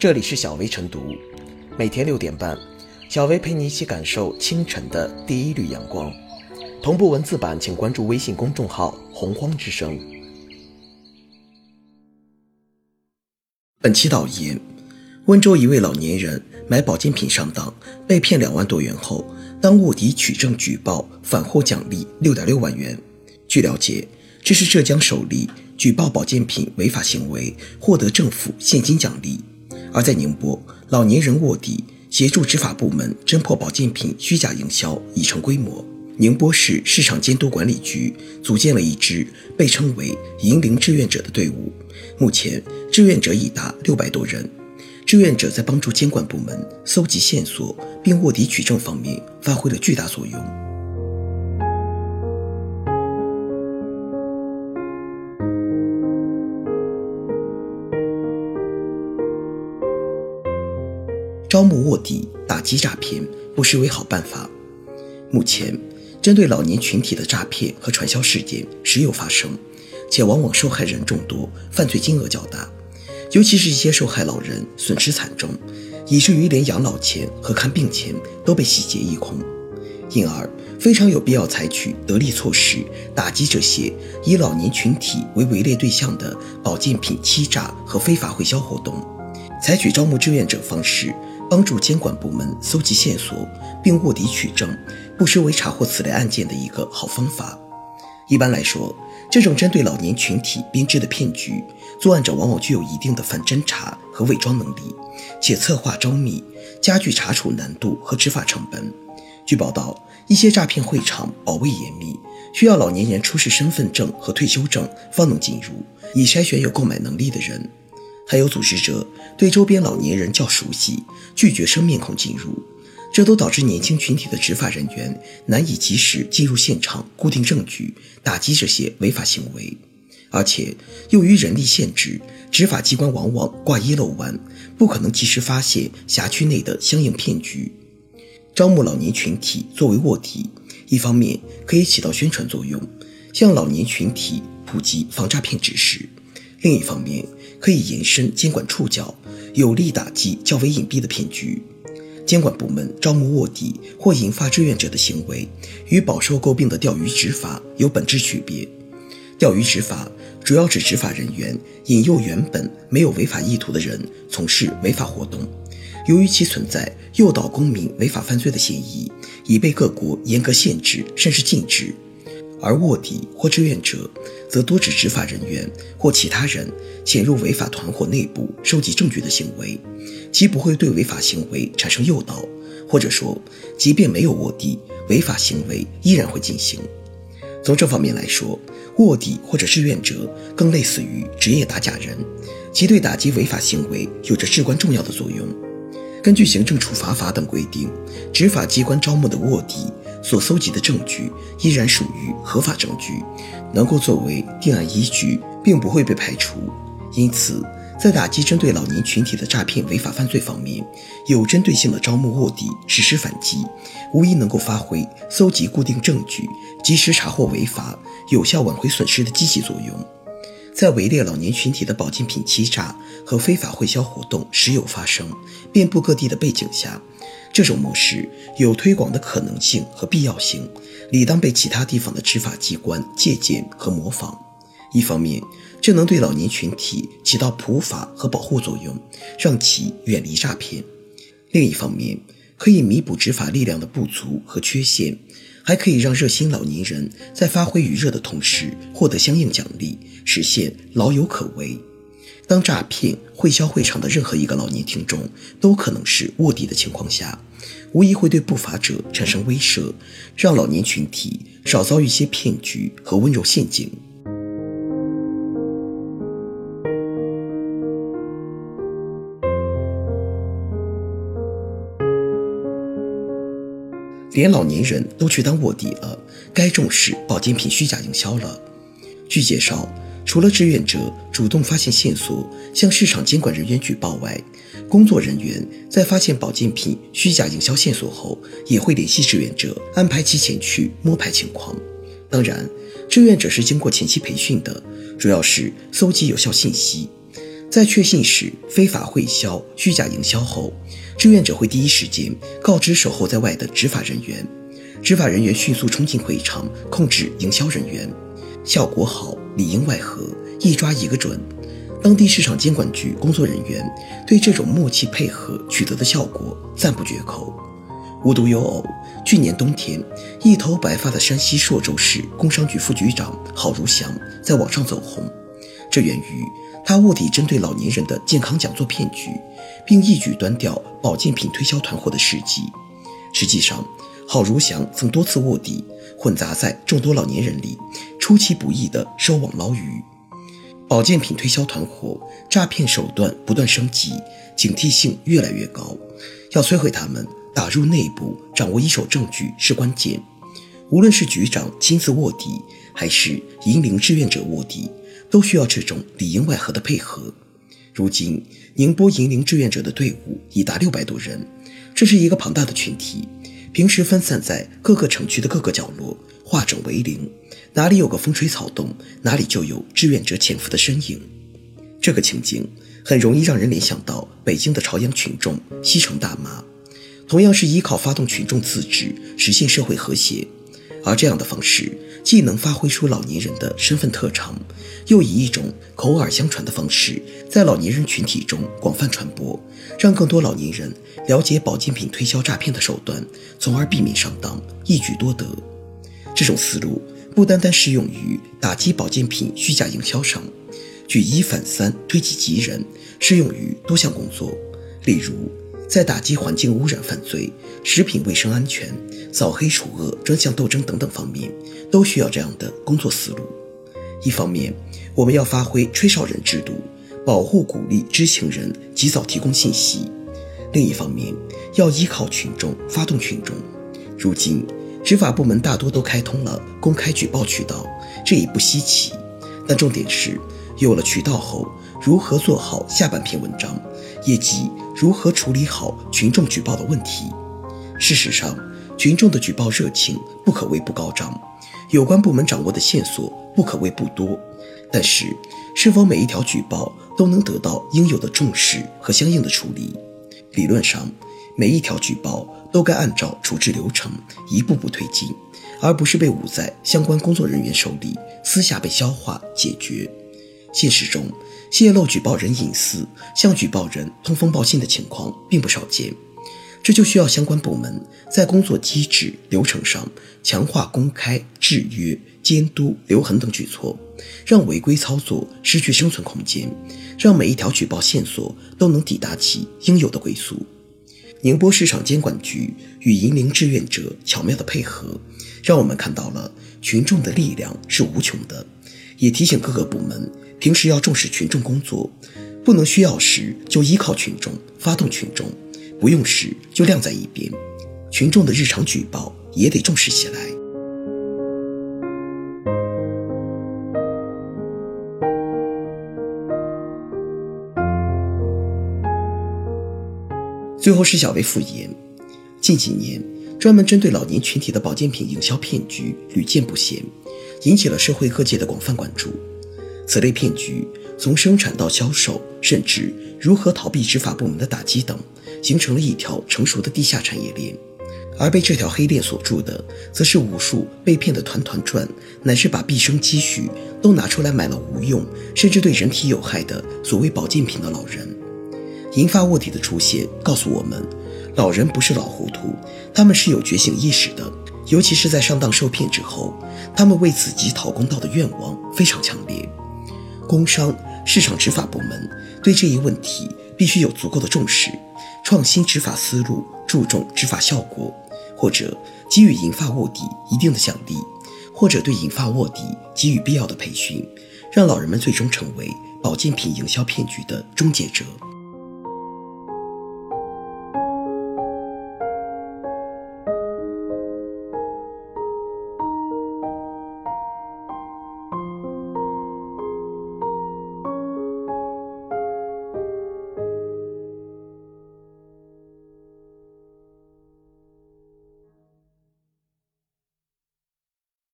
这里是小薇晨读，每天六点半，小薇陪你一起感受清晨的第一缕阳光。同步文字版，请关注微信公众号“洪荒之声”。本期导言：温州一位老年人买保健品上当，被骗两万多元后，当卧底取证举报，反获奖励六点六万元。据了解，这是浙江首例举报保健品违法行为获得政府现金奖励。而在宁波，老年人卧底协助执法部门侦破保健品虚假营销已成规模。宁波市市场监督管理局组建了一支被称为“银龄志愿者”的队伍，目前志愿者已达六百多人。志愿者在帮助监管部门搜集线索并卧底取证方面发挥了巨大作用。招募卧底，打击诈骗，不失为好办法。目前，针对老年群体的诈骗和传销事件时有发生，且往往受害人众多，犯罪金额较大。尤其是一些受害老人损失惨重，以至于连养老钱和看病钱都被洗劫一空。因而，非常有必要采取得力措施，打击这些以老年群体为围猎对象的保健品欺诈和非法会销活动，采取招募志愿者方式。帮助监管部门搜集线索并卧底取证，不失为查获此类案件的一个好方法。一般来说，这种针对老年群体编织的骗局，作案者往往具有一定的反侦查和伪装能力，且策划周密，加剧查处难度和执法成本。据报道，一些诈骗会场保卫严密，需要老年人出示身份证和退休证方能进入，以筛选有购买能力的人。还有组织者对周边老年人较熟悉，拒绝生面孔进入，这都导致年轻群体的执法人员难以及时进入现场固定证据，打击这些违法行为。而且由于人力限制，执法机关往往挂一漏万，不可能及时发现辖区内的相应骗局。招募老年群体作为卧底，一方面可以起到宣传作用，向老年群体普及防诈骗知识；另一方面，可以延伸监管触角，有力打击较为隐蔽的骗局。监管部门招募卧底或引发志愿者的行为，与饱受诟病的钓鱼执法有本质区别。钓鱼执法主要指执法人员引诱原本没有违法意图的人从事违法活动，由于其存在诱导公民违法犯罪的嫌疑，已被各国严格限制甚至禁止。而卧底或志愿者，则多指执法人员或其他人潜入违法团伙内部收集证据的行为，其不会对违法行为产生诱导，或者说，即便没有卧底，违法行为依然会进行。从这方面来说，卧底或者志愿者更类似于职业打假人，其对打击违法行为有着至关重要的作用。根据行政处罚法等规定，执法机关招募的卧底。所搜集的证据依然属于合法证据，能够作为定案依据，并不会被排除。因此，在打击针对老年群体的诈骗违法犯罪方面，有针对性的招募卧底实施反击，无疑能够发挥搜集固定证据、及时查获违法、有效挽回损失的积极作用。在围猎老年群体的保健品欺诈和非法会销活动时有发生、遍布各地的背景下，这种模式有推广的可能性和必要性，理当被其他地方的执法机关借鉴和模仿。一方面，这能对老年群体起到普法和保护作用，让其远离诈骗；另一方面，可以弥补执法力量的不足和缺陷，还可以让热心老年人在发挥余热的同时获得相应奖励，实现老有可为。当诈骗、会销会场的任何一个老年听众都可能是卧底的情况下，无疑会对不法者产生威慑，让老年群体少遭遇一些骗局和温柔陷阱。连老年人都去当卧底了，该重视保健品虚假营销了。据介绍。除了志愿者主动发现线索向市场监管人员举报外，工作人员在发现保健品虚假营销线索后，也会联系志愿者，安排其前去摸排情况。当然，志愿者是经过前期培训的，主要是搜集有效信息。在确信是非法会销、虚假营销后，志愿者会第一时间告知守候在外的执法人员，执法人员迅速冲进会场控制营销人员，效果好，里应外合，一抓一个准。当地市场监管局工作人员对这种默契配合取得的效果赞不绝口。无独有偶，去年冬天，一头白发的山西朔州市工商局副局长郝如祥在网上走红，这源于他卧底针对老年人的健康讲座骗局，并一举端掉保健品推销团伙的事迹。实际上，郝如祥曾多次卧底，混杂在众多老年人里，出其不意地收网捞鱼。保健品推销团伙诈骗手段不断升级，警惕性越来越高。要摧毁他们，打入内部，掌握一手证据是关键。无论是局长亲自卧底，还是引领志愿者卧底，都需要这种里应外合的配合。如今，宁波引领志愿者的队伍已达六百多人，这是一个庞大的群体。平时分散在各个城区的各个角落，化整为零。哪里有个风吹草动，哪里就有志愿者潜伏的身影。这个情景很容易让人联想到北京的朝阳群众、西城大妈，同样是依靠发动群众自治实现社会和谐。而这样的方式既能发挥出老年人的身份特长，又以一种口耳相传的方式在老年人群体中广泛传播，让更多老年人了解保健品推销诈骗的手段，从而避免上当，一举多得。这种思路。不单单适用于打击保健品虚假营销上，举一反三，推己及人，适用于多项工作。例如，在打击环境污染犯罪、食品卫生安全、扫黑除恶专项斗争等等方面，都需要这样的工作思路。一方面，我们要发挥吹哨人制度，保护鼓励知情人及早提供信息；另一方面，要依靠群众，发动群众。如今。执法部门大多都开通了公开举报渠道，这已不稀奇。但重点是，有了渠道后，如何做好下半篇文章，以及如何处理好群众举报的问题。事实上，群众的举报热情不可谓不高涨，有关部门掌握的线索不可谓不多。但是，是否每一条举报都能得到应有的重视和相应的处理？理论上。每一条举报都该按照处置流程一步步推进，而不是被捂在相关工作人员手里，私下被消化解决。现实中，泄露举报人隐私、向举报人通风报信的情况并不少见，这就需要相关部门在工作机制流程上强化公开、制约、监督、留痕等举措，让违规操作失去生存空间，让每一条举报线索都能抵达其应有的归宿。宁波市场监管局与银陵志愿者巧妙的配合，让我们看到了群众的力量是无穷的，也提醒各个部门平时要重视群众工作，不能需要时就依靠群众发动群众，不用时就晾在一边，群众的日常举报也得重视起来。最后是小薇复言，近几年专门针对老年群体的保健品营销骗局屡见不鲜，引起了社会各界的广泛关注。此类骗局从生产到销售，甚至如何逃避执法部门的打击等，形成了一条成熟的地下产业链。而被这条黑链锁住的，则是无数被骗得团团转，乃至把毕生积蓄都拿出来买了无用，甚至对人体有害的所谓保健品的老人。银发卧底的出现告诉我们，老人不是老糊涂，他们是有觉醒意识的。尤其是在上当受骗之后，他们为自己讨公道的愿望非常强烈。工商市场执法部门对这一问题必须有足够的重视，创新执法思路，注重执法效果，或者给予银发卧底一定的奖励，或者对银发卧底给予必要的培训，让老人们最终成为保健品营销骗局的终结者。